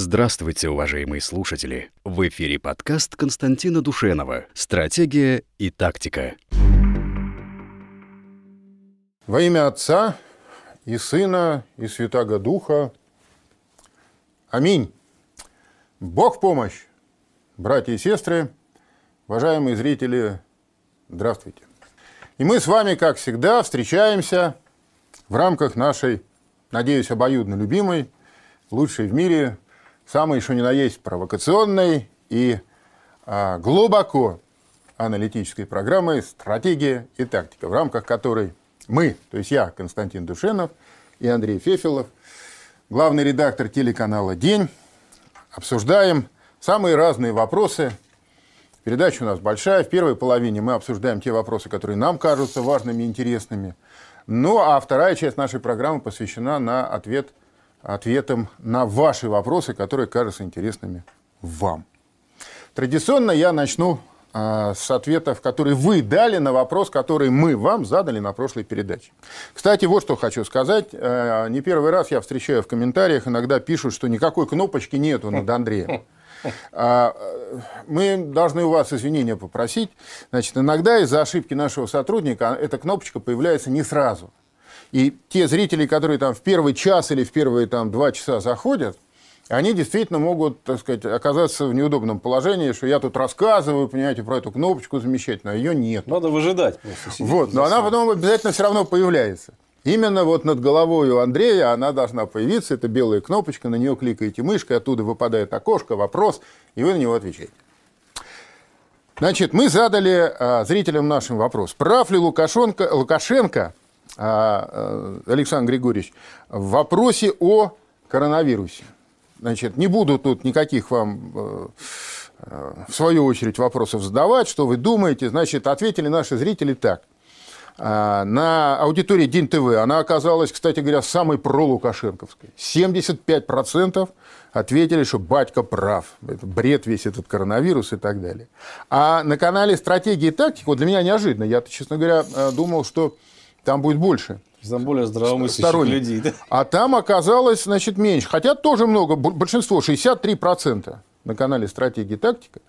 Здравствуйте, уважаемые слушатели! В эфире подкаст Константина Душенова «Стратегия и тактика». Во имя Отца и Сына и Святаго Духа. Аминь. Бог помощь, братья и сестры, уважаемые зрители, здравствуйте. И мы с вами, как всегда, встречаемся в рамках нашей, надеюсь, обоюдно любимой, лучшей в мире самой, что ни на есть, провокационной и а, глубоко аналитической программы «Стратегия и тактика», в рамках которой мы, то есть я, Константин Душенов и Андрей Фефилов, главный редактор телеканала «День», обсуждаем самые разные вопросы. Передача у нас большая. В первой половине мы обсуждаем те вопросы, которые нам кажутся важными и интересными. Ну, а вторая часть нашей программы посвящена на ответ ответом на ваши вопросы, которые кажутся интересными вам. Традиционно я начну э, с ответов, которые вы дали на вопрос, который мы вам задали на прошлой передаче. Кстати, вот что хочу сказать. Э, не первый раз я встречаю в комментариях, иногда пишут, что никакой кнопочки нету над Андреем. А, мы должны у вас извинения попросить. Значит, иногда из-за ошибки нашего сотрудника эта кнопочка появляется не сразу. И те зрители, которые там в первый час или в первые там два часа заходят, они действительно могут, так сказать, оказаться в неудобном положении, что я тут рассказываю, понимаете, про эту кнопочку замечательную, а ее нет. Надо выжидать. Вот, но она потом обязательно все равно появляется. Именно вот над головой у Андрея она должна появиться, это белая кнопочка, на нее кликаете мышкой, оттуда выпадает окошко, вопрос, и вы на него отвечаете. Значит, мы задали а, зрителям нашим вопрос. Прав ли Лукашенко, Лукашенко Александр Григорьевич, в вопросе о коронавирусе. Значит, не буду тут никаких вам, э, э, в свою очередь, вопросов задавать, что вы думаете. Значит, ответили наши зрители так. А, на аудитории День ТВ она оказалась, кстати говоря, самой пролукашенковской. 75% ответили, что батька прав. Это бред весь этот коронавирус и так далее. А на канале «Стратегия и тактика», вот для меня неожиданно, я, честно говоря, думал, что там будет больше. Там более здравомыслящих людей. Да? А там оказалось, значит, меньше. Хотя тоже много, большинство, 63% на канале «Стратегия и тактика»,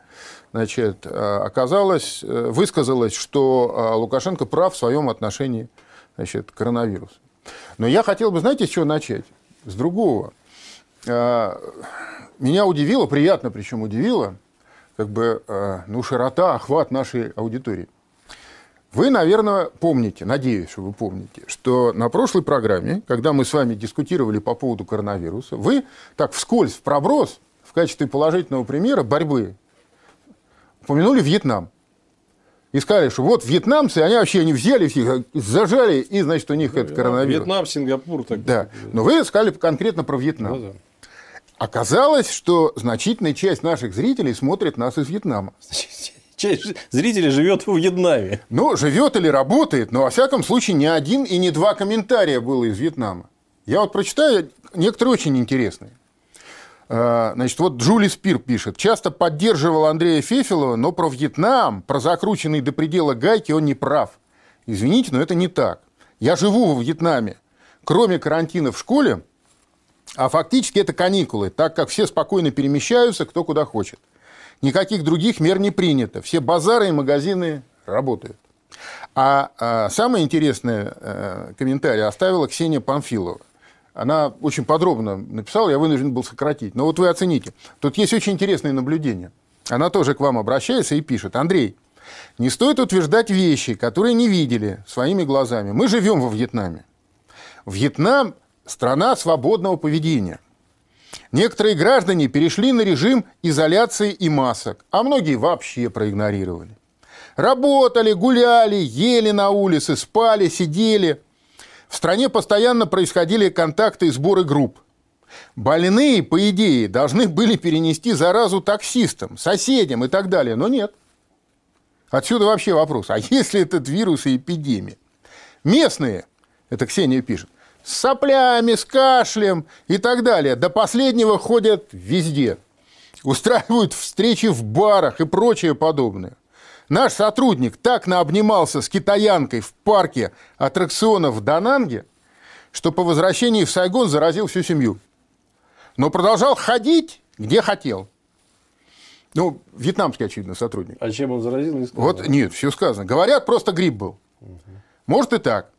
значит, э, оказалось, э, высказалось, что э, Лукашенко прав в своем отношении значит, к коронавирусу. Но я хотел бы, знаете, с чего начать? С другого. Меня удивило, приятно причем удивило, как бы, ну, широта, охват нашей аудитории. Вы, наверное, помните, надеюсь, что вы помните, что на прошлой программе, когда мы с вами дискутировали по поводу коронавируса, вы так вскользь, в проброс, в качестве положительного примера борьбы упомянули Вьетнам. И сказали, что вот вьетнамцы, они вообще не взяли всех, зажали, и, значит, у них это коронавирус. Вьетнам, Сингапур. Так да. Но вы сказали конкретно про Вьетнам. Ну, да. Оказалось, что значительная часть наших зрителей смотрит нас из Вьетнама. Часть зрителей живет в Вьетнаме. Ну, живет или работает, но, во всяком случае, не один и не два комментария было из Вьетнама. Я вот прочитаю, некоторые очень интересные. А, значит, вот Джули Спир пишет. Часто поддерживал Андрея Фефилова, но про Вьетнам, про закрученный до предела гайки он не прав. Извините, но это не так. Я живу во Вьетнаме. Кроме карантина в школе, а фактически это каникулы, так как все спокойно перемещаются, кто куда хочет. Никаких других мер не принято. Все базары и магазины работают. А, а самое интересное а, комментарий оставила Ксения Памфилова. Она очень подробно написала, я вынужден был сократить. Но вот вы оцените. Тут есть очень интересные наблюдения. Она тоже к вам обращается и пишет. Андрей, не стоит утверждать вещи, которые не видели своими глазами. Мы живем во Вьетнаме. Вьетнам – страна свободного поведения – Некоторые граждане перешли на режим изоляции и масок, а многие вообще проигнорировали. Работали, гуляли, ели на улице, спали, сидели. В стране постоянно происходили контакты и сборы групп. Больные, по идее, должны были перенести заразу таксистам, соседям и так далее, но нет. Отсюда вообще вопрос, а если этот вирус и эпидемия? Местные, это Ксения пишет, с соплями, с кашлем и так далее. До последнего ходят везде. Устраивают встречи в барах и прочее подобное. Наш сотрудник так наобнимался с китаянкой в парке аттракционов в Дананге, что по возвращении в Сайгон заразил всю семью. но продолжал ходить, где хотел. Ну, вьетнамский, очевидно, сотрудник. А чем он заразил, не. Вот, нет, все сказано. Говорят, просто грипп был. Может и так.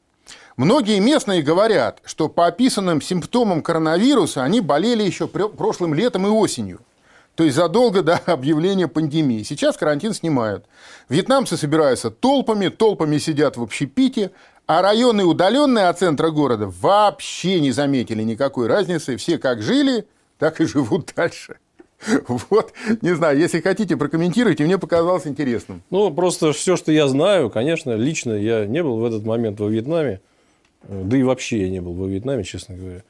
Многие местные говорят, что по описанным симптомам коронавируса они болели еще прошлым летом и осенью. То есть задолго до объявления пандемии. Сейчас карантин снимают. Вьетнамцы собираются толпами, толпами сидят в общепите, а районы, удаленные от центра города, вообще не заметили никакой разницы. Все как жили, так и живут дальше. Вот, не знаю, если хотите, прокомментируйте, мне показалось интересным. Ну, просто все, что я знаю, конечно, лично я не был в этот момент во Вьетнаме, да и вообще я не был во Вьетнаме, честно говоря.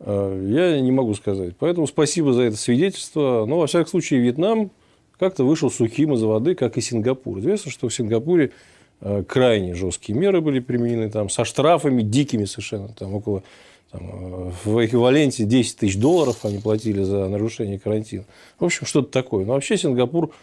А, я не могу сказать. Поэтому спасибо за это свидетельство. Но, во всяком случае, Вьетнам как-то вышел сухим из воды, как и Сингапур. Известно, что в Сингапуре а, крайне жесткие меры были применены там, со штрафами дикими совершенно. Там около там, а, в эквиваленте 10 тысяч долларов они платили за нарушение карантина. В общем, что-то такое. Но вообще Сингапур Э,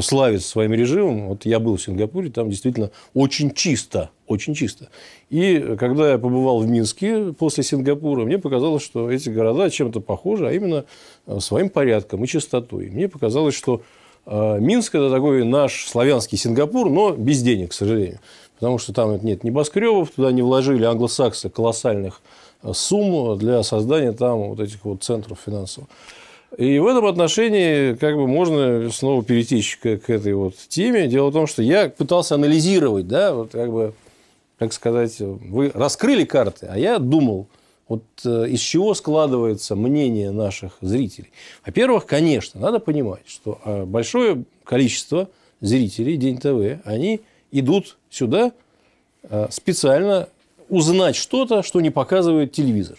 славится своим режимом. Вот я был в Сингапуре, там действительно очень чисто, очень чисто. И когда я побывал в Минске после Сингапура, мне показалось, что эти города чем-то похожи, а именно э, своим порядком и чистотой. Мне показалось, что э, Минск – это такой наш славянский Сингапур, но без денег, к сожалению. Потому что там нет небоскребов, туда не вложили англосаксы колоссальных сумм для создания там вот этих вот центров финансовых. И в этом отношении как бы можно снова перейти к, к этой вот теме. Дело в том, что я пытался анализировать, да, вот как бы, как сказать, вы раскрыли карты, а я думал, вот э, из чего складывается мнение наших зрителей. Во-первых, конечно, надо понимать, что э, большое количество зрителей День ТВ, они идут сюда э, специально узнать что-то, что не показывает телевизор.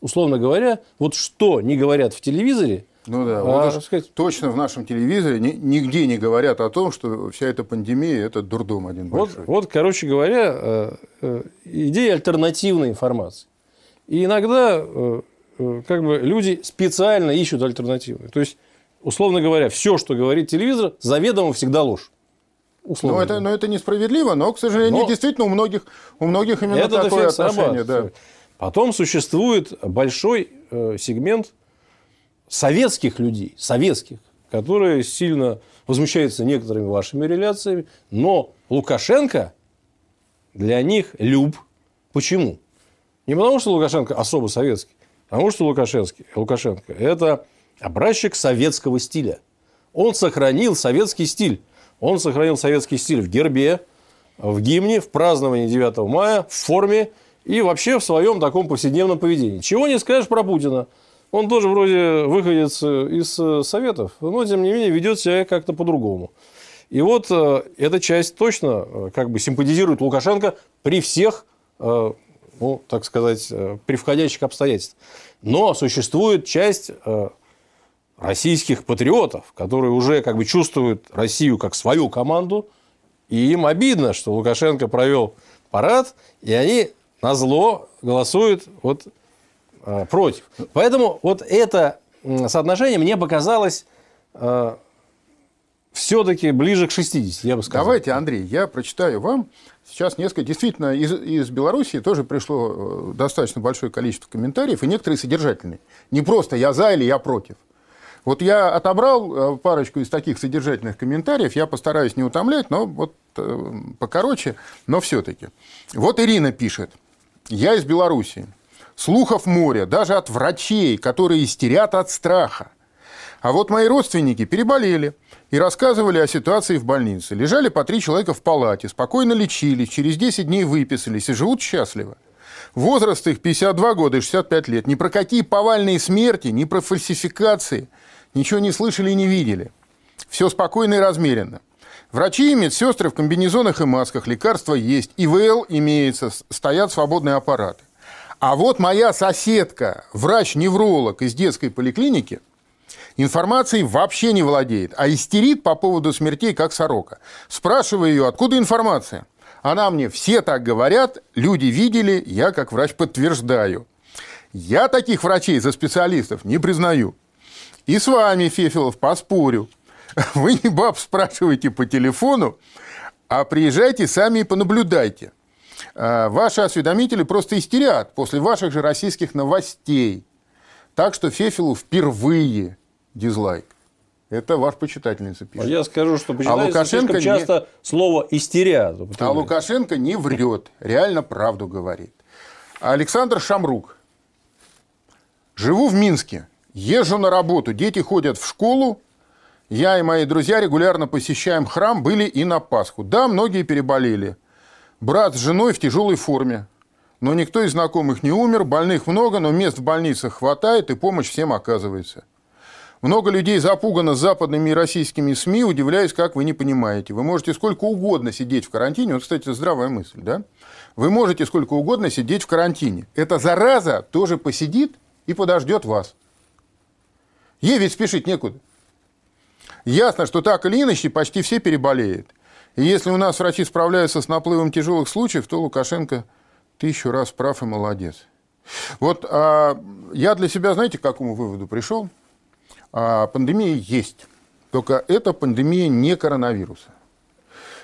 Условно говоря, вот что не говорят в телевизоре, ну да, а, вот сказать... точно в нашем телевизоре нигде не говорят о том, что вся эта пандемия – это дурдом один большой. Вот, вот короче говоря, э, э, идея альтернативной информации. И иногда э, как бы люди специально ищут альтернативы. То есть, условно говоря, все, что говорит телевизор, заведомо всегда ложь. Условно. Но это, но это несправедливо, но, к сожалению, но... действительно у многих, у многих именно это такое отношение. Да. Потом существует большой сегмент советских людей, советских, которые сильно возмущаются некоторыми вашими реляциями, но Лукашенко для них люб. Почему? Не потому, что Лукашенко особо советский, а потому что Лукашенко, Лукашенко – это образчик советского стиля. Он сохранил советский стиль. Он сохранил советский стиль в гербе, в гимне, в праздновании 9 мая, в форме и вообще в своем таком повседневном поведении. Чего не скажешь про Путина – он тоже вроде выходец э, из э, Советов, но, тем не менее, ведет себя как-то по-другому. И вот э, эта часть точно как бы симпатизирует Лукашенко при всех, ну, так сказать, при входящих обстоятельствах. Но существует часть российских патриотов, которые уже как бы чувствуют Россию как свою команду, и им обидно, что Лукашенко провел парад, и они на зло голосуют вот против. Поэтому вот это соотношение мне показалось э, все-таки ближе к 60, я бы сказал. Давайте, Андрей, я прочитаю вам сейчас несколько. Действительно, из, из Белоруссии тоже пришло э, достаточно большое количество комментариев, и некоторые содержательные. Не просто «я за» или «я против». Вот я отобрал парочку из таких содержательных комментариев, я постараюсь не утомлять, но вот покороче, но все-таки. Вот Ирина пишет. Я из Белоруссии. Слухов море, даже от врачей, которые истерят от страха. А вот мои родственники переболели и рассказывали о ситуации в больнице. Лежали по три человека в палате, спокойно лечились, через 10 дней выписались и живут счастливо. Возраст их 52 года и 65 лет. Ни про какие повальные смерти, ни про фальсификации ничего не слышали и не видели. Все спокойно и размеренно. Врачи и медсестры в комбинезонах и масках, лекарства есть, ИВЛ имеется, стоят свободные аппараты. А вот моя соседка, врач-невролог из детской поликлиники, информацией вообще не владеет, а истерит по поводу смертей, как сорока. Спрашиваю ее, откуда информация? Она мне, все так говорят, люди видели, я как врач подтверждаю. Я таких врачей за специалистов не признаю. И с вами, Фефилов, поспорю. Вы не баб спрашиваете по телефону, а приезжайте сами и понаблюдайте – ваши осведомители просто истерят после ваших же российских новостей. Так что Фефилу впервые дизлайк. Это ваш почитательница пишет. А я скажу, что А почитается Лукашенко слишком часто слово «истерят». А. Лукашенко не врет, реально правду говорит. Александр Шамрук. Живу в Минске, езжу на работу, дети ходят в школу, я и мои друзья регулярно посещаем храм, были и на Пасху. Да, многие переболели. Брат с женой в тяжелой форме. Но никто из знакомых не умер, больных много, но мест в больницах хватает и помощь всем оказывается. Много людей запугано западными и российскими СМИ, удивляюсь, как вы не понимаете. Вы можете сколько угодно сидеть в карантине. Вот, кстати, здравая мысль, да? Вы можете сколько угодно сидеть в карантине. Эта зараза тоже посидит и подождет вас. Ей ведь спешить некуда. Ясно, что так или иначе почти все переболеют. И если у нас врачи справляются с наплывом тяжелых случаев, то Лукашенко тысячу раз прав и молодец. Вот а, я для себя, знаете, к какому выводу пришел? А, пандемия есть. Только это пандемия не коронавируса.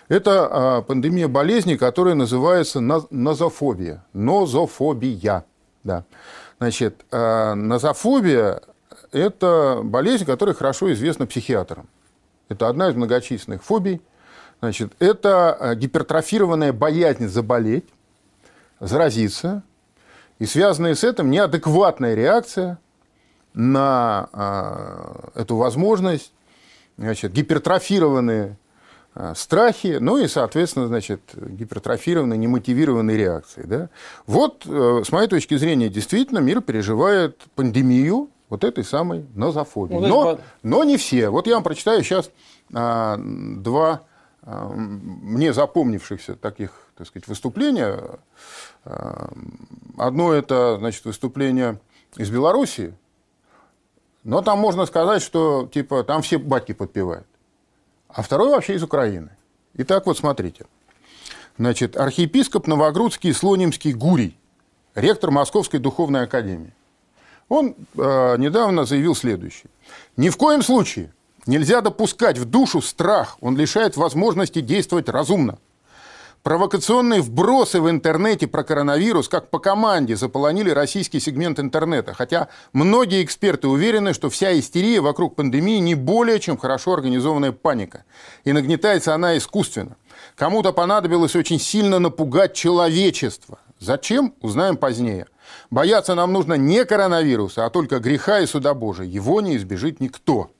Это а, пандемия болезни, которая называется ноз- нозофобия. Нозофобия. Да. Значит, а, нозофобия – это болезнь, которая хорошо известна психиатрам. Это одна из многочисленных фобий. Значит, это а, гипертрофированная боязнь заболеть, заразиться, и связанная с этим неадекватная реакция на а, эту возможность, значит, гипертрофированные а, страхи, ну и, соответственно, значит, гипертрофированные, немотивированные реакции. Да? Вот, э, с моей точки зрения, действительно мир переживает пандемию вот этой самой нозофобии. Ну, но, но не все. Вот я вам прочитаю сейчас а, два мне запомнившихся таких, так сказать, выступления. А, Одно это, значит, выступление из Белоруссии, но там можно сказать, что типа там все батьки подпевают. А второй вообще из Украины. Итак, вот смотрите. Значит, архиепископ Новогрудский Слонимский Гурий, ректор Московской духовной академии. Он э, недавно заявил следующее. Ни в коем случае нельзя допускать в душу страх. Он лишает возможности действовать разумно. Провокационные вбросы в интернете про коронавирус, как по команде, заполонили российский сегмент интернета. Хотя многие эксперты уверены, что вся истерия вокруг пандемии не более чем хорошо организованная паника. И нагнетается она искусственно. Кому-то понадобилось очень сильно напугать человечество. Зачем? Узнаем позднее. Бояться нам нужно не коронавируса, а только греха и суда Божия. Его не избежит никто.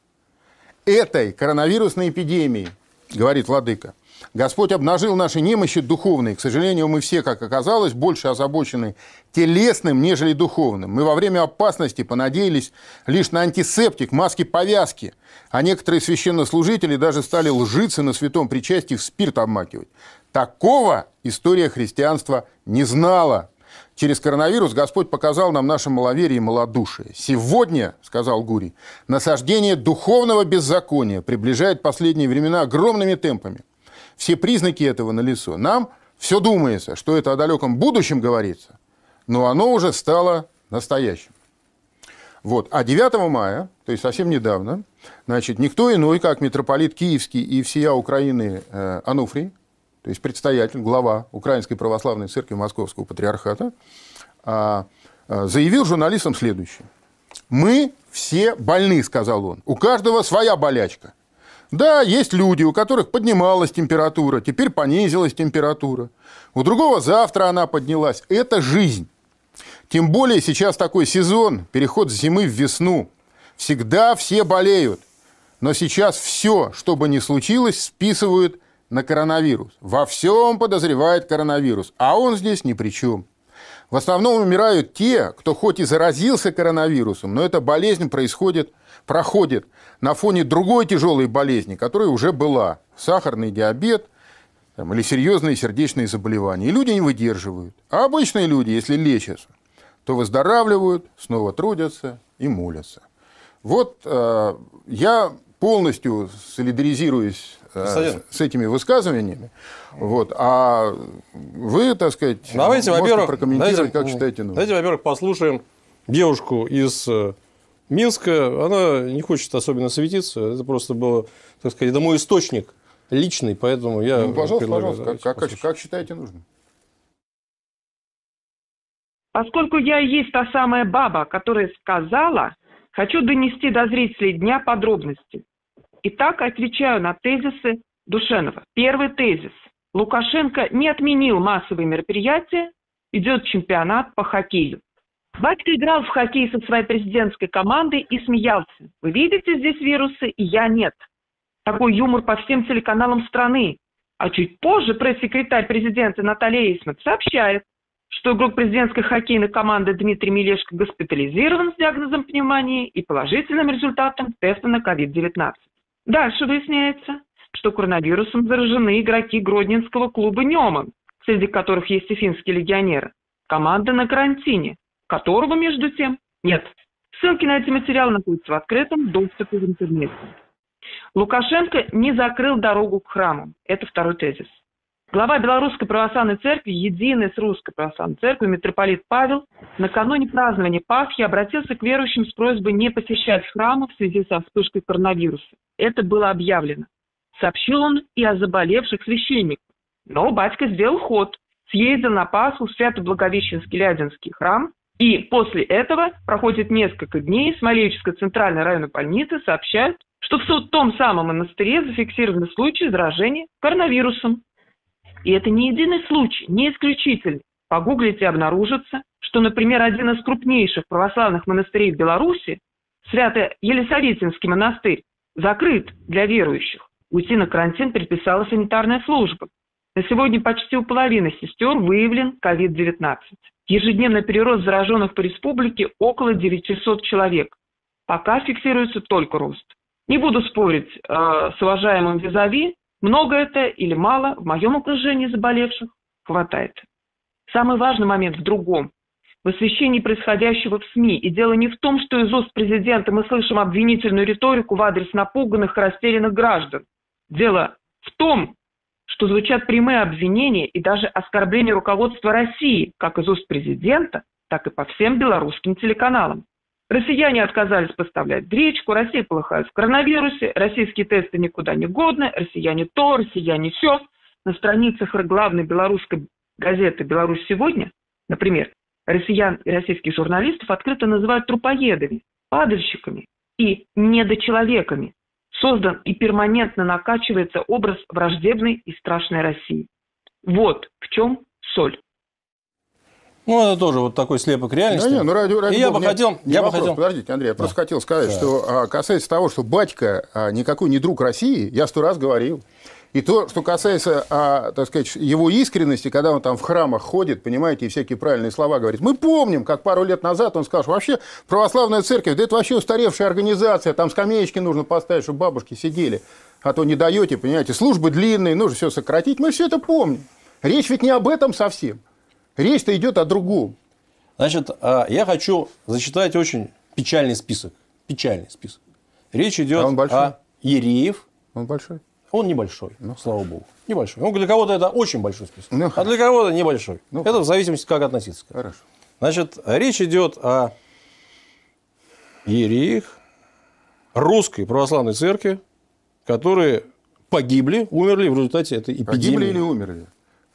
Этой коронавирусной эпидемии, говорит Владыка, Господь обнажил наши немощи духовные. К сожалению, мы все, как оказалось, больше озабочены телесным, нежели духовным. Мы во время опасности понадеялись лишь на антисептик, маски-повязки. А некоторые священнослужители даже стали лжицы на святом причастии в спирт обмакивать. Такого история христианства не знала. Через коронавирус Господь показал нам наше маловерие и малодушие. Сегодня, сказал Гурий, насаждение духовного беззакония приближает последние времена огромными темпами. Все признаки этого налицо. Нам все думается, что это о далеком будущем говорится, но оно уже стало настоящим. Вот. А 9 мая, то есть совсем недавно, значит, никто иной, как митрополит Киевский и всея Украины э, Ануфрий, то есть предстоятель, глава Украинской Православной Церкви Московского Патриархата, а, а, заявил журналистам следующее. «Мы все больны», — сказал он. «У каждого своя болячка. Да, есть люди, у которых поднималась температура, теперь понизилась температура. У другого завтра она поднялась. Это жизнь. Тем более сейчас такой сезон, переход с зимы в весну. Всегда все болеют. Но сейчас все, что бы ни случилось, списывают на коронавирус. Во всем подозревает коронавирус, а он здесь ни при чем. В основном умирают те, кто хоть и заразился коронавирусом, но эта болезнь происходит, проходит на фоне другой тяжелой болезни, которая уже была. Сахарный диабет там, или серьезные сердечные заболевания. И люди не выдерживают. А обычные люди, если лечатся, то выздоравливают, снова трудятся и молятся. Вот э, я полностью солидаризируюсь э, Константин. с, с этими высказываниями. Вот, а вы, так сказать, Давайте, можете прокомментировать, давайте, как считаете нужным. Давайте, во-первых, послушаем девушку из э, Минска. Она не хочет особенно светиться. Это просто было, так сказать, это мой источник личный, поэтому я Ну, пожалуйста, предлагаю, пожалуйста, как, как, как считаете нужным? Поскольку я и есть та самая баба, которая сказала, хочу донести до зрителей дня подробности. Итак, отвечаю на тезисы Душенова. Первый тезис. Лукашенко не отменил массовые мероприятия, идет чемпионат по хоккею. Батька играл в хоккей со своей президентской командой и смеялся. Вы видите здесь вирусы, и я нет. Такой юмор по всем телеканалам страны. А чуть позже пресс-секретарь президента Наталья Эйсмит сообщает, что игрок президентской хоккейной команды Дмитрий Милешко госпитализирован с диагнозом пневмонии и положительным результатом теста на COVID-19. Дальше выясняется, что коронавирусом заражены игроки Гродненского клуба «Неман», среди которых есть и финские легионеры. Команда на карантине, которого, между тем, нет. Ссылки на эти материалы находятся в открытом доступе в интернете. Лукашенко не закрыл дорогу к храму. Это второй тезис. Глава Белорусской Православной Церкви, единый с Русской Православной Церковью, митрополит Павел, накануне празднования Пасхи обратился к верующим с просьбой не посещать храмы в связи со вспышкой коронавируса. Это было объявлено. Сообщил он и о заболевших священниках. Но батька сделал ход, съездил на Пасху в Свято-Благовещенский Лядинский храм, и после этого проходит несколько дней, Смолевическая центральная районная больница сообщает, что в том самом монастыре зафиксированы случаи заражения коронавирусом. И это не единый случай, не исключительный. Погуглите обнаружится, что, например, один из крупнейших православных монастырей в Беларуси, Свято-Елисаветинский монастырь, закрыт для верующих. Уйти на карантин предписала санитарная служба. На сегодня почти у половины сестер выявлен COVID-19. Ежедневный прирост зараженных по республике около 900 человек. Пока фиксируется только рост. Не буду спорить э, с уважаемым Визави, много это или мало, в моем окружении заболевших хватает. Самый важный момент в другом. В освещении происходящего в СМИ. И дело не в том, что из уст президента мы слышим обвинительную риторику в адрес напуганных и растерянных граждан. Дело в том, что звучат прямые обвинения и даже оскорбления руководства России, как из уст президента, так и по всем белорусским телеканалам. Россияне отказались поставлять гречку, Россия полыхает в коронавирусе, российские тесты никуда не годны, россияне то, россияне все. На страницах главной белорусской газеты «Беларусь сегодня», например, россиян и российских журналистов открыто называют трупоедами, падальщиками и недочеловеками. Создан и перманентно накачивается образ враждебной и страшной России. Вот в чем соль. Ну, это тоже вот такой слепок реальности. Да, не, ну, ради, ради и я бы хотел... Не я вопрос, бы хотел... Подождите, Андрей, я да. просто хотел сказать, да. что а, касается того, что батька а, никакой не друг России, я сто раз говорил. И то, что касается, а, так сказать, его искренности, когда он там в храмах ходит, понимаете, и всякие правильные слова говорит. Мы помним, как пару лет назад он сказал, что вообще православная церковь, да это вообще устаревшая организация, там скамеечки нужно поставить, чтобы бабушки сидели, а то не даете, понимаете, службы длинные, нужно все сократить. Мы все это помним. Речь ведь не об этом совсем. Речь-то идет о другом. Значит, а, я хочу зачитать очень печальный список. Печальный список. Речь идет А он большой? о Ереев. Он большой. Он небольшой, слава богу. Небольшой. Он для кого-то это очень большой список. Ну, а для кого-то небольшой. Ну, это в зависимости, как относиться. Хорошо. Значит, речь идет о Ереях русской православной церкви, которые погибли, умерли в результате этой эпидемии. Погибли или умерли?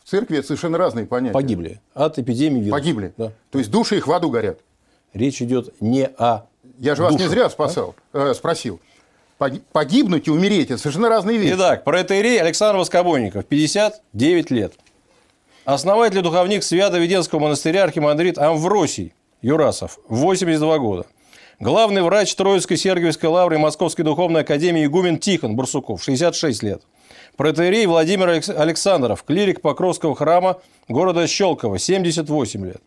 В церкви это совершенно разные понятия. Погибли от эпидемии вируса. Погибли. Да. То есть души их в аду горят. Речь идет не о Я же вас не душах, зря спасал, э, спросил. Пог- Погибнуть и умереть – это совершенно разные вещи. Итак, протеерей Александр Воскобойников, 59 лет. Основатель и духовник Свято-Веденского монастыря архимандрит Амвросий Юрасов, 82 года. Главный врач Троицкой Сергиевской лавры Московской духовной академии игумен Тихон Барсуков, 66 лет. Протеерей Владимир Алекс- Александров, клирик Покровского храма города Щелково, 78 лет.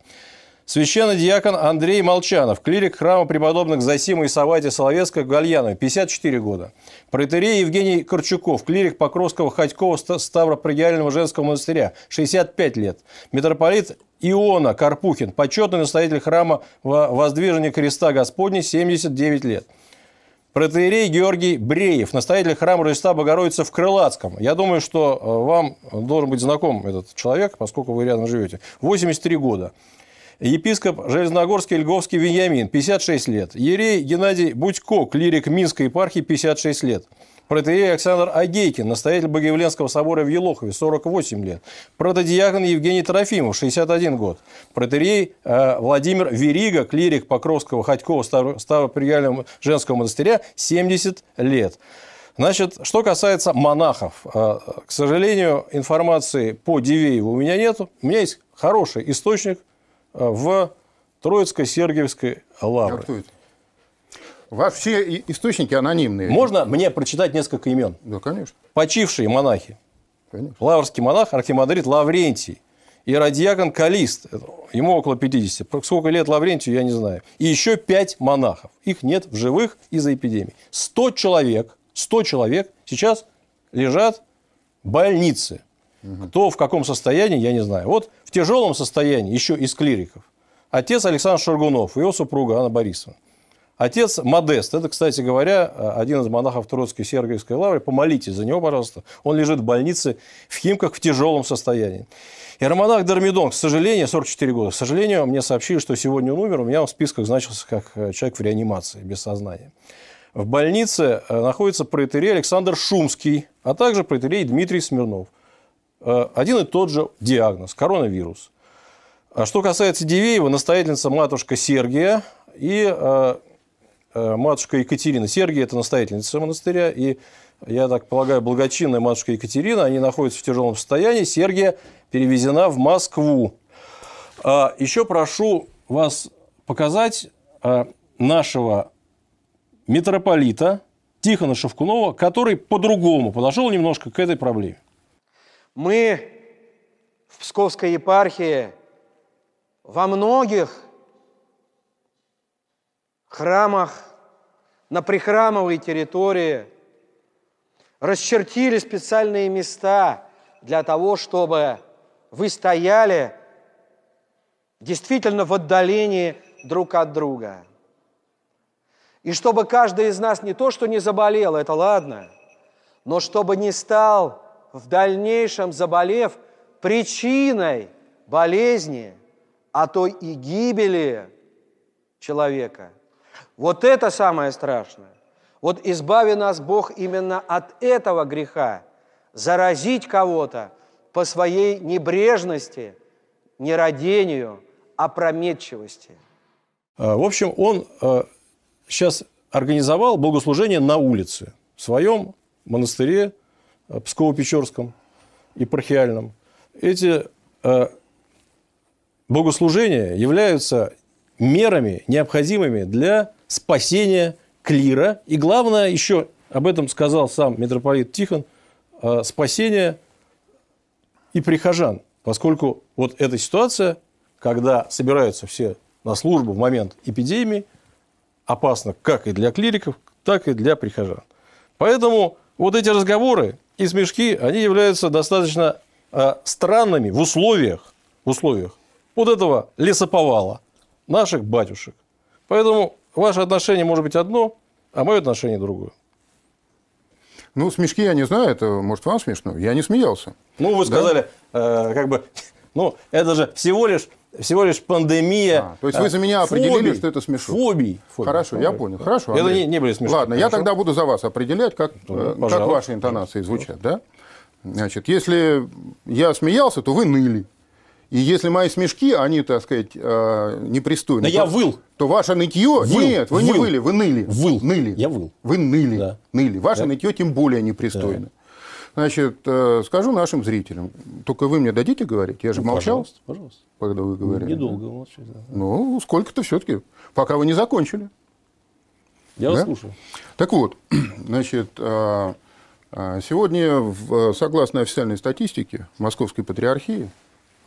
Священный диакон Андрей Молчанов, клирик храма преподобных Зосима и Савати Соловецкой в Гальянове, 54 года. Протерей Евгений Корчуков, клирик Покровского Ходькова Ста- Ставропригиального женского монастыря, 65 лет. Митрополит Иона Карпухин, почетный настоятель храма во- Воздвижения Креста Господня, 79 лет. Протеерей Георгий Бреев, настоятель храма Рождества Богородицы в Крылатском. Я думаю, что э, вам должен быть знаком этот человек, поскольку вы рядом живете. 83 года. Епископ Железногорский Льговский Вениамин, 56 лет. Ерей Геннадий Будько, клирик Минской епархии, 56 лет. Протеерей Александр Агейкин, настоятель Богоявленского собора в Елохове, 48 лет. Протодиакон Евгений Трофимов, 61 год. Протеерей э, Владимир Верига, клирик Покровского Ходькова Ставроприяльного женского монастыря, 70 лет. Значит, что касается монахов, э, к сожалению, информации по Дивееву у меня нет. У меня есть хороший источник э, в Троицкой Сергиевской лавре. А это? Вас все источники анонимные. Можно мне прочитать несколько имен? Да, конечно. Почившие монахи. Конечно. Лаврский монах, архимандрит Лаврентий. И радиакон Калист, ему около 50. Сколько лет Лаврентию, я не знаю. И еще пять монахов. Их нет в живых из-за эпидемии. 100 человек, 100 человек сейчас лежат в больнице. Угу. Кто в каком состоянии, я не знаю. Вот в тяжелом состоянии, еще из клириков. Отец Александр Шаргунов и его супруга Анна Борисовна. Отец Модест, это, кстати говоря, один из монахов Троцкой Сергиевской лавры. Помолитесь за него, пожалуйста. Он лежит в больнице в Химках в тяжелом состоянии. Иеромонах Дормидон, к сожалению, 44 года. К сожалению, мне сообщили, что сегодня он умер. У меня в списках значился как э, человек в реанимации, без сознания. В больнице э, находится протерей Александр Шумский, а также протерей Дмитрий Смирнов. Э, один и тот же диагноз – коронавирус. А что касается Дивеева, настоятельница матушка Сергия и Э, матушка Екатерина. Сергия – это настоятельница монастыря, и, я так полагаю, благочинная матушка Екатерина, они находятся в тяжелом состоянии. Сергия перевезена в Москву. А, еще прошу вас показать а, нашего митрополита Тихона Шевкунова, который по-другому подошел немножко к этой проблеме. Мы в Псковской епархии во многих храмах на прихрамовой территории, расчертили специальные места для того, чтобы вы стояли действительно в отдалении друг от друга. И чтобы каждый из нас не то, что не заболел, это ладно, но чтобы не стал в дальнейшем заболев причиной болезни, а то и гибели человека – вот это самое страшное. Вот избави нас Бог именно от этого греха, заразить кого-то по своей небрежности, нерадению, опрометчивости. А, в общем, он сейчас а, организовал богослужение на улице, в своем монастыре а, Псково-Печорском, епархиальном. Эти богослужения являются мерами, необходимыми для спасения клира. И главное, еще об этом сказал сам митрополит Тихон, э, спасение и прихожан. Поскольку вот эта ситуация, когда собираются все на службу в момент эпидемии, опасно как и для клириков, так и для прихожан. Поэтому вот эти разговоры и смешки, они являются достаточно э, странными в условиях, в условиях вот этого лесоповала наших батюшек. Поэтому Ваше отношение может быть одно, а мое отношение другое. Ну, смешки я не знаю, это может вам смешно. Я не смеялся. Ну, вы сказали, да? э, как бы, ну, это же всего лишь всего лишь пандемия. А, то есть вы за меня фобий, определили, что это смешно? Фобий. фобий. Хорошо, фобий. я понял. Хорошо. Андрей. Это не, не были смешно. Ладно, Хорошо. я тогда буду за вас определять, как, ну, как ваши интонации звучат. Да? Значит, если я смеялся, то вы ныли. И если мои смешки, они, так сказать, э, непристойны. Да то, я выл. То ваше нытье... Выл. Нет, вы выл. не выли, вы ныли. Выл. Ныли. Я выл. Вы ныли. Да. Ныли. Ваше да. нытье тем более непристойно. Да. Значит, э, скажу нашим зрителям, только вы мне дадите говорить? Я же ну, молчал. Пожалуйста, пожалуйста. Когда вы говорили. Недолго молчать. Да. Ну, сколько-то все-таки. Пока вы не закончили. Я да? вас слушаю. Так вот, значит, э, сегодня, согласно официальной статистике Московской Патриархии,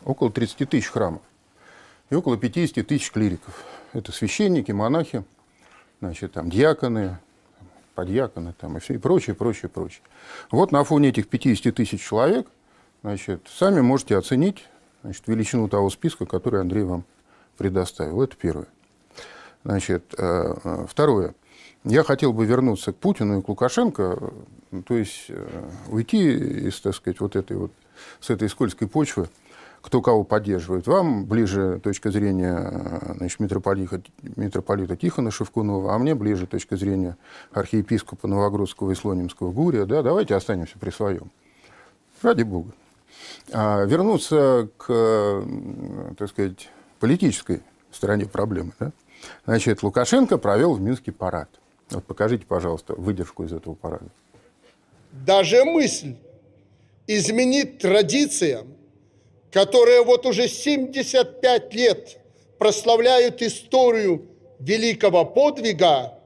около 30 тысяч храмов и около 50 тысяч клириков. Это священники, монахи, значит, там, диаконы, подьяконы там, и, все, и прочее, прочее, прочее. Вот на фоне этих 50 тысяч человек значит, сами можете оценить значит, величину того списка, который Андрей вам предоставил. Это первое. Значит, э, э, второе. Я хотел бы вернуться к Путину и к Лукашенко, то есть э, уйти из, так сказать, вот этой вот, с этой скользкой почвы, кто кого поддерживает. Вам ближе точка зрения значит, митрополита, митрополита Тихона Шевкунова, а мне ближе точка зрения архиепископа Новогрудского и Слонимского Гурия. Да, давайте останемся при своем. Ради Бога. А вернуться к, так сказать, политической стороне проблемы. Да? Значит, Лукашенко провел в Минске парад. Вот покажите, пожалуйста, выдержку из этого парада. Даже мысль изменить традициям, которые вот уже 75 лет прославляют историю великого подвига,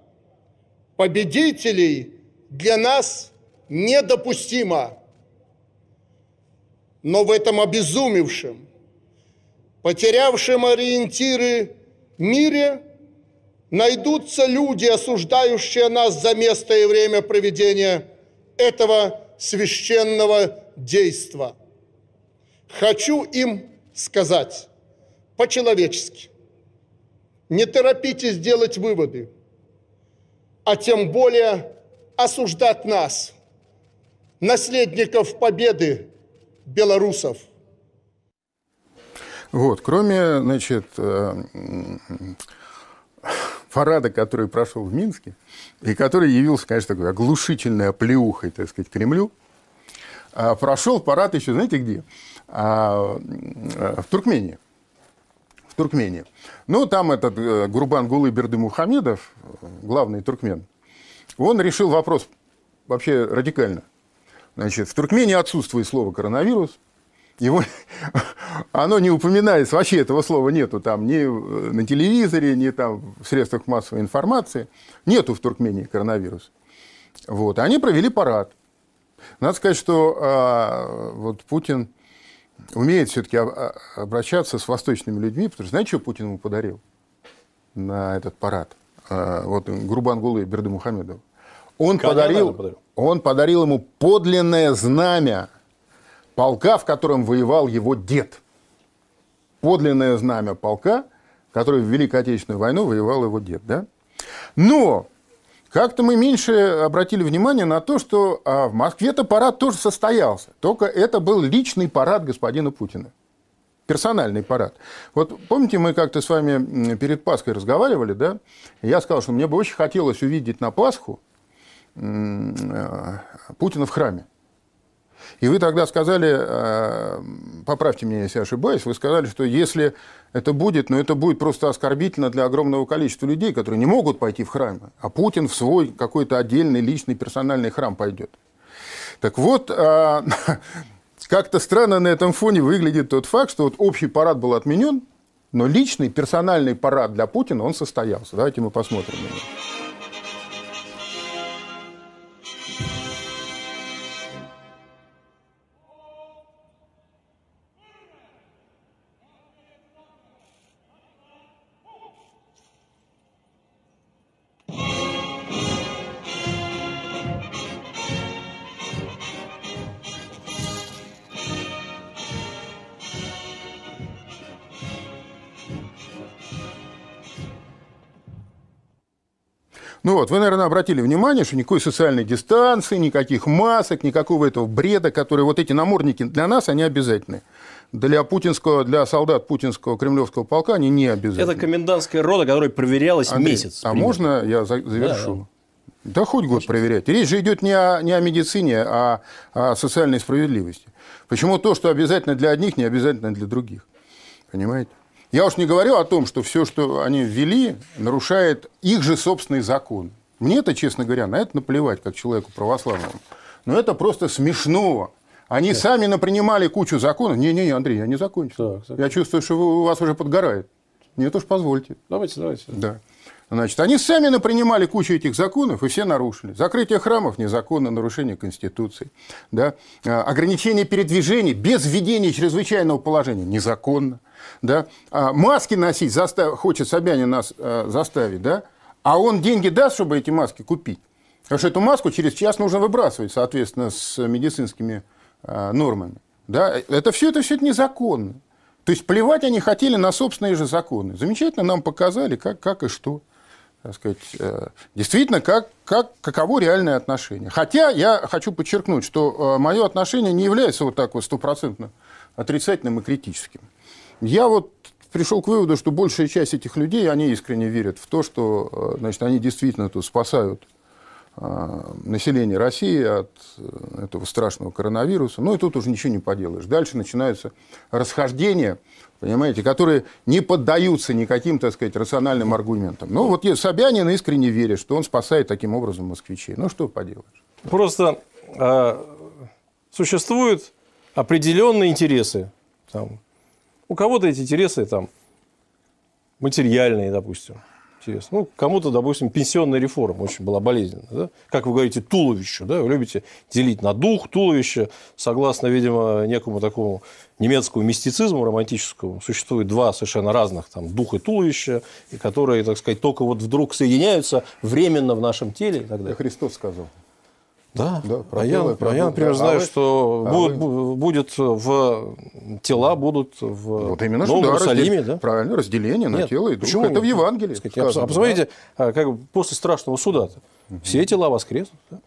победителей для нас недопустимо. Но в этом обезумевшем, потерявшем ориентиры мире найдутся люди, осуждающие нас за место и время проведения этого священного действа. Хочу им сказать по-человечески, не торопитесь делать выводы, а тем более осуждать нас, наследников победы белорусов. Вот, кроме, значит, э, парада, который прошел в Минске, и который явился, конечно, такой оглушительной оплеухой, так сказать, Кремлю, прошел парад еще, знаете, где? А, э, в Туркмении. В Туркмении. Ну, там этот э, Гурбан Гулы Берды Мухамедов, главный туркмен, он решил вопрос вообще радикально. Значит, в Туркмении отсутствует слово «коронавирус», его, оно не упоминается, вообще этого слова нету там ни на телевизоре, ни там в средствах массовой информации. Нету в Туркмении коронавируса. Вот. Они провели парад. Надо сказать, что а, вот Путин умеет все-таки обращаться с восточными людьми, потому что знаете, что Путин ему подарил на этот парад? А, вот Гурбангулы Бердымухамедов. Он подарил, подарил. он подарил ему подлинное знамя полка, в котором воевал его дед. Подлинное знамя полка, который в Великой Отечественную войну воевал его дед. Да? Но как-то мы меньше обратили внимание на то, что а, в Москве-то парад тоже состоялся. Только это был личный парад господина Путина. Персональный парад. Вот помните, мы как-то с вами перед Пасхой разговаривали, да? Я сказал, что мне бы очень хотелось увидеть на Пасху э, Путина в храме. И вы тогда сказали, э, поправьте меня, если ошибаюсь, вы сказали, что если это будет, но ну, это будет просто оскорбительно для огромного количества людей, которые не могут пойти в храм, а Путин в свой какой-то отдельный личный персональный храм пойдет. Так вот, э, как-то странно на этом фоне выглядит тот факт, что вот общий парад был отменен, но личный персональный парад для Путина, он состоялся. Давайте мы посмотрим на него. Вот, вы, наверное, обратили внимание, что никакой социальной дистанции, никаких масок, никакого этого бреда, которые вот эти намордники для нас, они обязательны. Для путинского, для солдат путинского кремлевского полка они не обязательны. Это комендантская рота, которая проверялась Андрей, месяц. А примерно. можно я завершу? Да, да. да хоть год проверять. Речь же идет не о, не о медицине, а о социальной справедливости. Почему то, что обязательно для одних, не обязательно для других? Понимаете? Я уж не говорю о том, что все, что они ввели, нарушает их же собственный закон. Мне это, честно говоря, на это наплевать, как человеку православному. Но это просто смешно. Они так. сами напринимали кучу законов. Не-не-не, Андрей, я не закончил. Так, так. Я чувствую, что вы, у вас уже подгорает. Нет уж, позвольте. Давайте, давайте. Да. Значит, они сами напринимали кучу этих законов, и все нарушили. Закрытие храмов – незаконно, нарушение Конституции. Да? А, ограничение передвижений без введения чрезвычайного положения – незаконно да, а маски носить застав... хочет Собянин нас э, заставить, да, а он деньги даст, чтобы эти маски купить. Потому что эту маску через час нужно выбрасывать, соответственно, с медицинскими нормами. Да? Это все это все это незаконно. То есть плевать они хотели на собственные же законы. Замечательно нам показали, как, как и что. Так сказать, э, действительно, как, как, каково реальное отношение. Хотя я хочу подчеркнуть, что э, мое отношение не является вот так вот стопроцентно отрицательным и критическим. Я вот пришел к выводу, что большая часть этих людей, они искренне верят в то, что значит, они действительно тут спасают население России от этого страшного коронавируса. Ну и тут уже ничего не поделаешь. Дальше начинаются расхождения понимаете, которые не поддаются никаким, так сказать, рациональным аргументам. Ну, вот Собянин искренне верит, что он спасает таким образом москвичей. Ну, что поделаешь. Просто э, существуют определенные интересы. Там, у кого-то эти интересы там, материальные, допустим интересно. Ну, кому-то, допустим, пенсионная реформа очень была болезненна. Да? Как вы говорите, туловище. Да? Вы любите делить на дух, туловище. Согласно, видимо, некому такому немецкому мистицизму романтическому, существует два совершенно разных там, дух и туловище, и которые, так сказать, только вот вдруг соединяются временно в нашем теле и так далее. Христос сказал. Да, да а, я, про я, например, да. знаю, а что а будет, вы... будет в тела будут в вот именно Новом что, да, Иерусалиме, раздел... да? Правильно, разделение на Нет, тело и дух. Почему? Это в Евангелии. Сказать, сказано, а посмотрите, да? как после страшного суда -то. Все тела воскреснут. Да?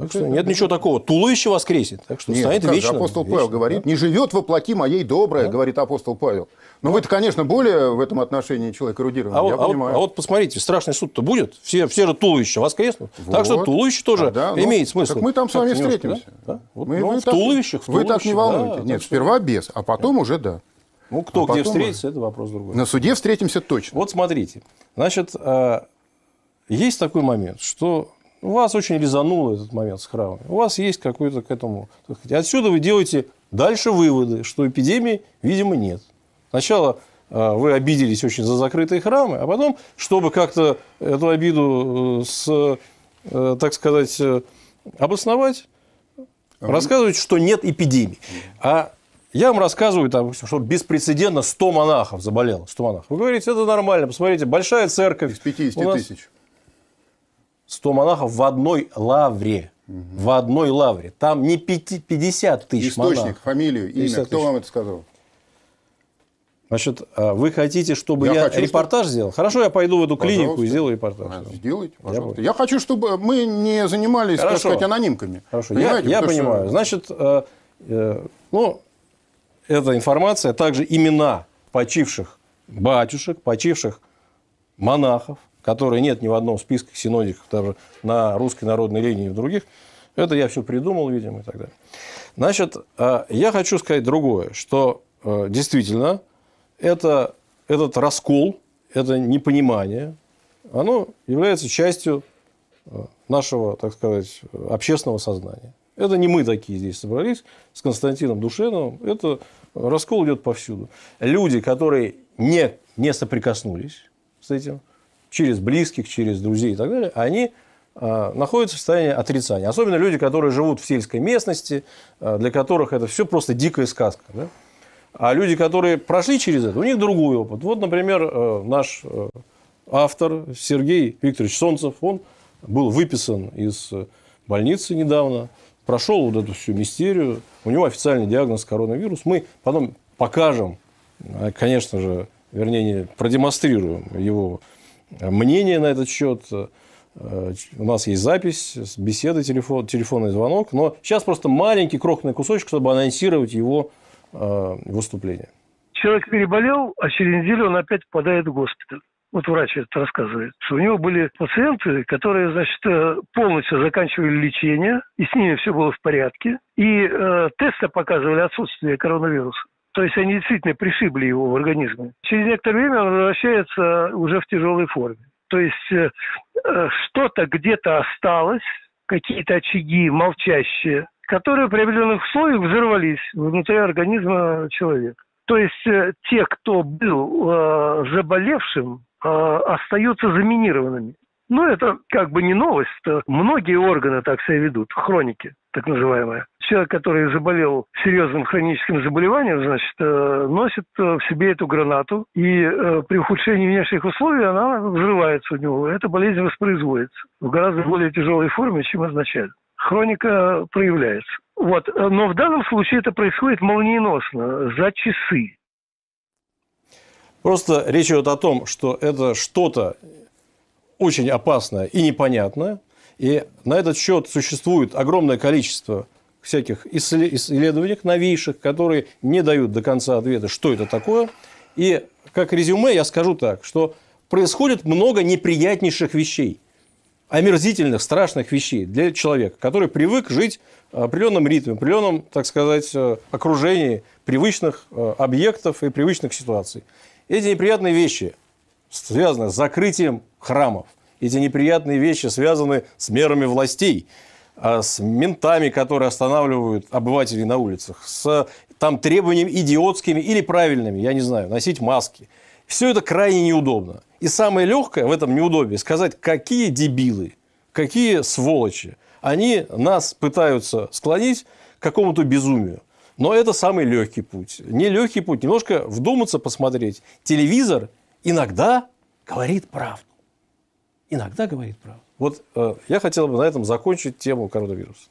Так что нет ничего такого. Туловище воскреснет. Так что нет, станет вечно. Апостол Павел вечно, говорит, да? не живет воплоти моей доброе, да? говорит апостол Павел. Но вы-то, конечно, более в этом отношении человек эрудированный, а я вот, понимаю. А вот, а вот посмотрите, страшный суд-то будет, все, все же туловища воскреснут. Вот. Так что туловище тоже а, да, ну, имеет смысл. Так мы там с вами встретимся. Да? Да? Вот, мы, ну, вы в, так, туловищах, в Вы так не волнуйтесь. Да, Нет, сперва без, а потом да. уже да. Ну, кто а где встретится, это вопрос другой. На суде встретимся точно. Вот смотрите. Значит, а, есть такой момент, что у вас очень резанул этот момент с храмами. У вас есть какой-то к этому... Отсюда вы делаете дальше выводы, что эпидемии, видимо, нет. Сначала а, вы обиделись очень за закрытые храмы, а потом, чтобы как-то эту обиду э, с, э, так сказать, э, обосновать, ага. рассказываете, что нет эпидемии. А я вам рассказываю, там, что беспрецедентно 100 монахов заболело. 100 монахов. Вы говорите, это нормально, посмотрите, большая церковь. Из 50 тысяч. 100 монахов в одной лавре. Угу. В одной лавре. Там не 50 тысяч Источник, монахов. Источник, фамилию, имя. Кто вам это сказал? Значит, а вы хотите, чтобы я, я хочу, репортаж что... сделал? Хорошо, я пойду в эту клинику пожалуйста. и сделаю репортаж. А, сделайте, пожалуйста. Я, я хочу, чтобы мы не занимались, Хорошо. так сказать, анонимками. Хорошо, я, я понимаю. Что... Значит, э, э, ну, эта информация, также имена почивших батюшек, почивших монахов, которые нет ни в одном списке синодиков, даже на русской народной линии и в других, это я все придумал, видимо, и так далее. Значит, э, я хочу сказать другое, что э, действительно это, этот раскол, это непонимание, оно является частью э, нашего, так сказать, общественного сознания. Это не мы такие здесь собрались с Константином Душеновым. Это раскол идет повсюду. Люди, которые не, не соприкоснулись с этим, через близких, через друзей и так далее, они э, находятся в состоянии отрицания. Особенно люди, которые живут в сельской местности, э, для которых это все просто дикая сказка. Да? А люди, которые прошли через это, у них другой опыт. Вот, например, э, наш э, автор Сергей Викторович Солнцев, он был выписан из больницы недавно, прошел вот эту всю мистерию, у него официальный диагноз коронавирус. Мы потом покажем, э, конечно же, вернее, продемонстрируем его мнение на этот счет. У нас есть запись, беседы, телефон, телефонный звонок. Но сейчас просто маленький крохотный кусочек, чтобы анонсировать его Э, выступления. Человек переболел, а через неделю он опять попадает в госпиталь. Вот врач это рассказывает, что у него были пациенты, которые, значит, э, полностью заканчивали лечение, и с ними все было в порядке, и э, тесты показывали отсутствие коронавируса. То есть они действительно пришибли его в организме. Через некоторое время он возвращается уже в тяжелой форме. То есть э, э что-то где-то осталось, какие-то очаги молчащие, которые при определенных условиях взорвались внутри организма человека. То есть э, те, кто был э, заболевшим, остаются заминированными. Ну, это как бы не новость. Многие органы так себя ведут, хроники, так называемые. Человек, который заболел серьезным хроническим заболеванием, значит, э, носит в себе эту гранату, и э, при ухудшении внешних условий она взрывается у него. Эта болезнь воспроизводится в гораздо более тяжелой форме, чем изначально хроника проявляется. Вот. Но в данном случае это происходит молниеносно, за часы. Просто речь идет о том, что это что-то очень опасное и непонятное. И на этот счет существует огромное количество всяких исследованиях новейших, которые не дают до конца ответа, что это такое. И как резюме я скажу так, что происходит много неприятнейших вещей, омерзительных, страшных вещей для человека, который привык жить в определенном ритме, в определенном, так сказать, э, окружении привычных э, объектов и привычных ситуаций. Эти неприятные вещи связаны с закрытием храмов. Эти неприятные вещи связаны с мерами властей, а с ментами, которые останавливают обывателей на улицах, с там, требованиями идиотскими или правильными, я не знаю, носить маски. Все это крайне неудобно. И самое легкое в этом неудобии сказать, какие дебилы, какие сволочи. Они нас пытаются склонить к какому-то безумию. Но это самый легкий путь. Не легкий путь, немножко вдуматься, посмотреть. Телевизор иногда говорит правду. Иногда говорит правду. Вот э, я хотел бы на этом закончить тему коронавируса.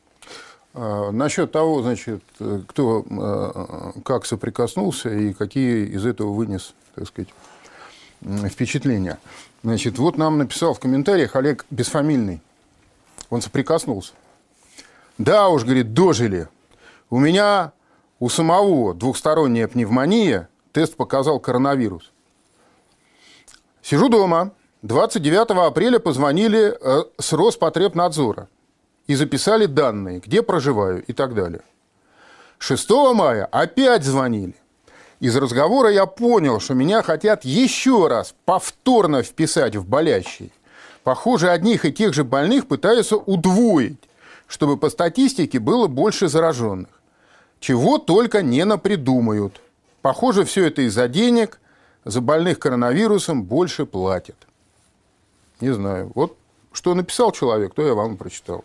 А, насчет того, значит, кто э, как соприкоснулся и какие из этого вынес, так сказать, впечатления. Значит, вот нам написал в комментариях Олег Бесфамильный. Он соприкоснулся. Да уж, говорит, дожили. У меня у самого двухсторонняя пневмония, тест показал коронавирус. Сижу дома. 29 апреля позвонили э, с Роспотребнадзора и записали данные, где проживаю и так далее. 6 мая опять звонили. Из разговора я понял, что меня хотят еще раз повторно вписать в болящий. Похоже, одних и тех же больных пытаются удвоить, чтобы по статистике было больше зараженных. Чего только не напридумают. Похоже, все это из-за денег, за больных коронавирусом больше платят. Не знаю. Вот что написал человек, то я вам прочитал.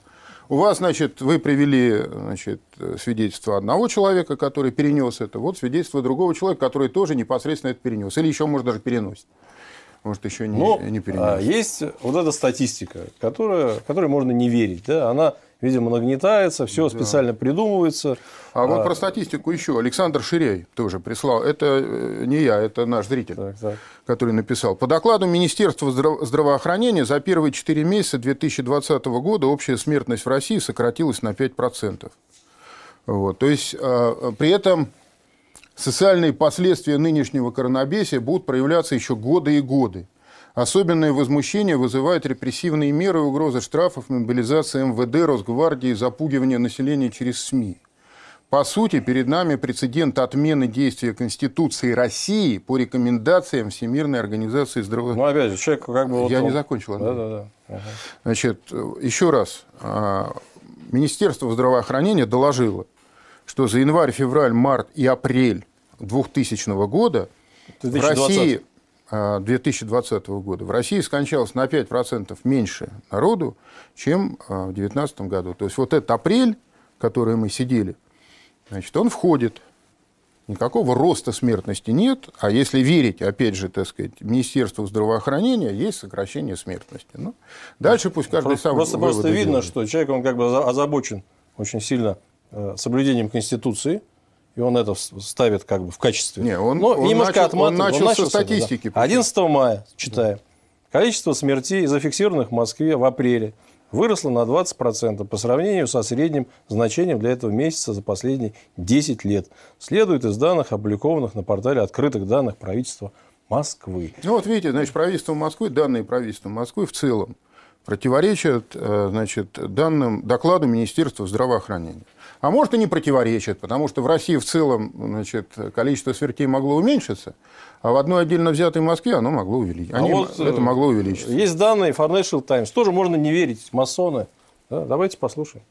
У вас, значит, вы привели значит, свидетельство одного человека, который перенес это, вот свидетельство другого человека, который тоже непосредственно это перенес. Или еще, может, даже переносит. Может, еще не, Но, не перенес. А, есть вот эта статистика, которая, которой можно не верить. Да? Она видимо, нагнетается, все да. специально придумывается. А вот а... про статистику еще. Александр Ширей тоже прислал. Это э, не я, это наш зритель, так, так. который написал. По докладу Министерства здравоохранения за первые 4 месяца 2020 года общая смертность в России сократилась на 5%. Вот. То есть, а, при этом социальные последствия нынешнего коронабесия будут проявляться еще годы и годы. Особенное возмущение вызывают репрессивные меры, угроза штрафов, мобилизация МВД, Росгвардии, запугивание населения через СМИ. По сути, перед нами прецедент отмены действия Конституции России по рекомендациям Всемирной организации здравоохранения. Ну, опять же, человек как бы... Вот Я он... не закончил. Да, да, да. Ага. Значит, еще раз. А, Министерство здравоохранения доложило, что за январь, февраль, март и апрель 2000 года 2020. в России 2020 года в России скончалось на 5% меньше народу, чем в 2019 году. То есть вот этот апрель, который мы сидели, значит, он входит. Никакого роста смертности нет, а если верить, опять же, так сказать, Министерству здравоохранения, есть сокращение смертности. Ну, дальше пусть каждый просто, сам Просто, просто видно, делает. что человек, он как бы озабочен очень сильно э, соблюдением Конституции, и он это ставит как бы в качестве. Не, он, Но он немножко начал, он начал, он начал со статистики. Да. 11 мая, читаем. Да. Количество смертей, зафиксированных в Москве в апреле, выросло на 20% по сравнению со средним значением для этого месяца за последние 10 лет. Следует из данных, опубликованных на портале открытых данных правительства Москвы. Ну вот видите, значит, правительство Москвы, данные правительства Москвы в целом противоречат э, значит, данным докладу Министерства здравоохранения. А может и не противоречат, потому что в России в целом значит, количество смертей могло уменьшиться, а в одной отдельно взятой Москве оно могло увеличиться. А вот это могло увеличиться. Есть данные Financial Times, тоже можно не верить, масоны. Да, давайте послушаем.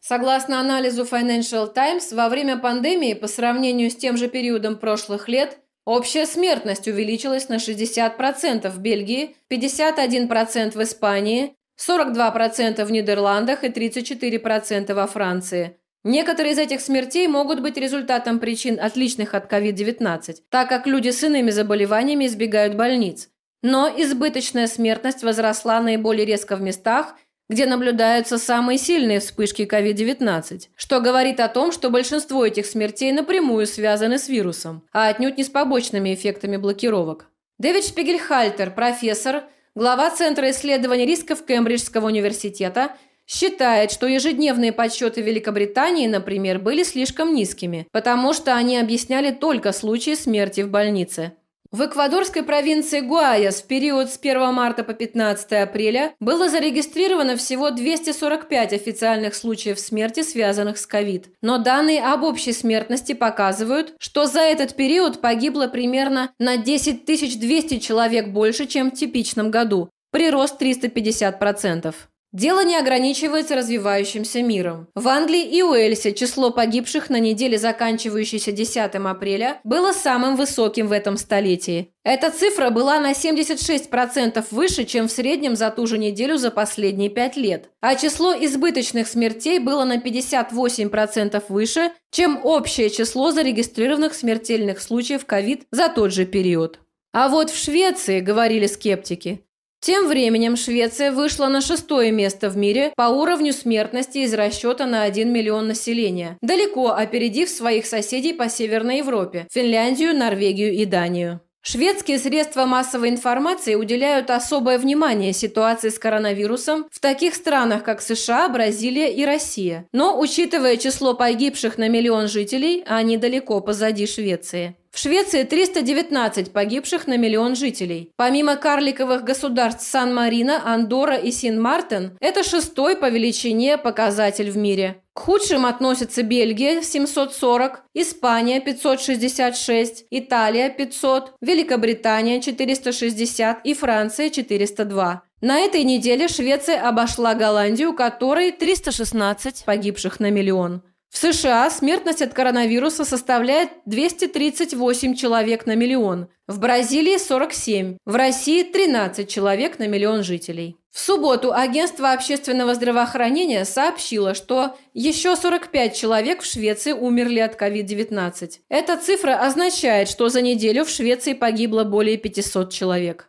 Согласно анализу Financial Times, во время пандемии по сравнению с тем же периодом прошлых лет общая смертность увеличилась на 60% в Бельгии, 51% в Испании, 42% в Нидерландах и 34% во Франции. Некоторые из этих смертей могут быть результатом причин, отличных от COVID-19, так как люди с иными заболеваниями избегают больниц. Но избыточная смертность возросла наиболее резко в местах, где наблюдаются самые сильные вспышки COVID-19, что говорит о том, что большинство этих смертей напрямую связаны с вирусом, а отнюдь не с побочными эффектами блокировок. Дэвид Шпигельхальтер, профессор – глава Центра исследований рисков Кембриджского университета, считает, что ежедневные подсчеты Великобритании, например, были слишком низкими, потому что они объясняли только случаи смерти в больнице. В эквадорской провинции Гуайас в период с 1 марта по 15 апреля было зарегистрировано всего 245 официальных случаев смерти, связанных с ковид. Но данные об общей смертности показывают, что за этот период погибло примерно на 10 200 человек больше, чем в типичном году, прирост 350%. Дело не ограничивается развивающимся миром. В Англии и Уэльсе число погибших на неделе, заканчивающейся 10 апреля, было самым высоким в этом столетии. Эта цифра была на 76% выше, чем в среднем за ту же неделю за последние пять лет. А число избыточных смертей было на 58% выше, чем общее число зарегистрированных смертельных случаев ковид за тот же период. А вот в Швеции, говорили скептики, тем временем Швеция вышла на шестое место в мире по уровню смертности из расчета на 1 миллион населения, далеко опередив своих соседей по Северной Европе – Финляндию, Норвегию и Данию. Шведские средства массовой информации уделяют особое внимание ситуации с коронавирусом в таких странах, как США, Бразилия и Россия. Но, учитывая число погибших на миллион жителей, они далеко позади Швеции. Швеции 319 погибших на миллион жителей. Помимо карликовых государств Сан-Марино, Андора и Син-Мартен, это шестой по величине показатель в мире. К худшим относятся Бельгия – 740, Испания – 566, Италия – 500, Великобритания – 460 и Франция – 402. На этой неделе Швеция обошла Голландию, которой 316 погибших на миллион. В США смертность от коронавируса составляет 238 человек на миллион, в Бразилии 47, в России 13 человек на миллион жителей. В субботу агентство общественного здравоохранения сообщило, что еще 45 человек в Швеции умерли от COVID-19. Эта цифра означает, что за неделю в Швеции погибло более 500 человек.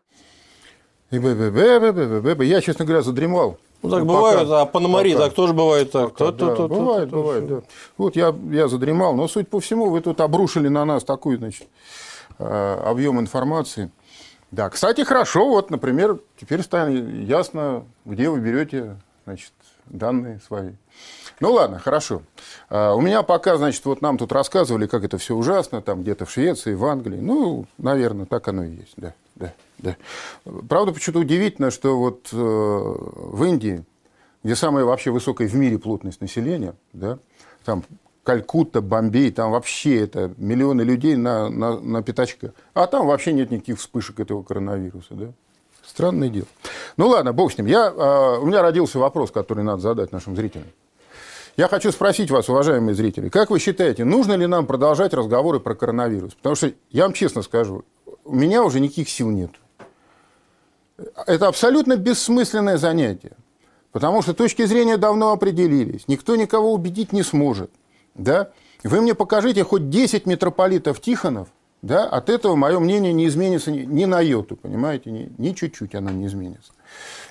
Я, честно говоря, задремал. Ну, так бывает, а Пономари так тоже бывает так. Пока, да, то, бывает, то, бывает, да. Вот я, я задремал, но, судя по всему, вы тут обрушили на нас такой, значит, э, объем информации. Да, кстати, хорошо, вот, например, теперь станет ясно, где вы берете, значит, данные свои. Ну ладно, хорошо. А, у меня пока, значит, вот нам тут рассказывали, как это все ужасно, там где-то в Швеции, в Англии. Ну, наверное, так оно и есть, да, да, да. Правда, почему-то удивительно, что вот э, в Индии, где самая вообще высокая в мире плотность населения, да, там Калькутта, Бомбей, там вообще это миллионы людей на, на, на пятачка. А там вообще нет никаких вспышек этого коронавируса, да. Странное дело. Ну ладно, бог с ним. Я, э, у меня родился вопрос, который надо задать нашим зрителям. Я хочу спросить вас, уважаемые зрители, как вы считаете, нужно ли нам продолжать разговоры про коронавирус? Потому что, я вам честно скажу, у меня уже никаких сил нет. Это абсолютно бессмысленное занятие. Потому что точки зрения давно определились. Никто никого убедить не сможет. Да? Вы мне покажите хоть 10 митрополитов Тихонов, да? от этого мое мнение не изменится ни, ни на йоту, понимаете? Ни, ни чуть-чуть оно не изменится.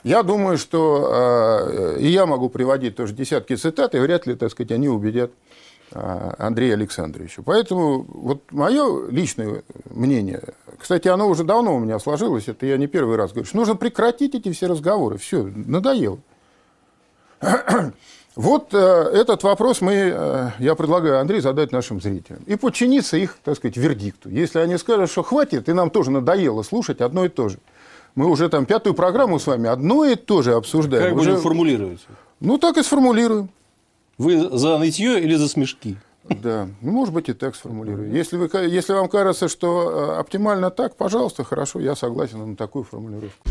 Я думаю, что э, и я могу приводить тоже десятки цитат, и вряд ли, так сказать, они убедят э, Андрея Александровича. Поэтому вот мое личное мнение, кстати, оно уже давно у меня сложилось, это я не первый раз говорю, что нужно прекратить эти все разговоры, все, надоело. Вот э, этот вопрос мы, э, я предлагаю, Андрей, задать нашим зрителям. И подчиниться их, так сказать, вердикту. Если они скажут, что хватит, и нам тоже надоело слушать одно и то же – мы уже там пятую программу с вами одно и то же обсуждаем. Как уже... будем формулировать? Ну, так и сформулируем. Вы за нытье или за смешки? Да, ну, может быть, и так сформулирую. Если, вы, если вам кажется, что э, оптимально так, пожалуйста, хорошо, я согласен на такую формулировку.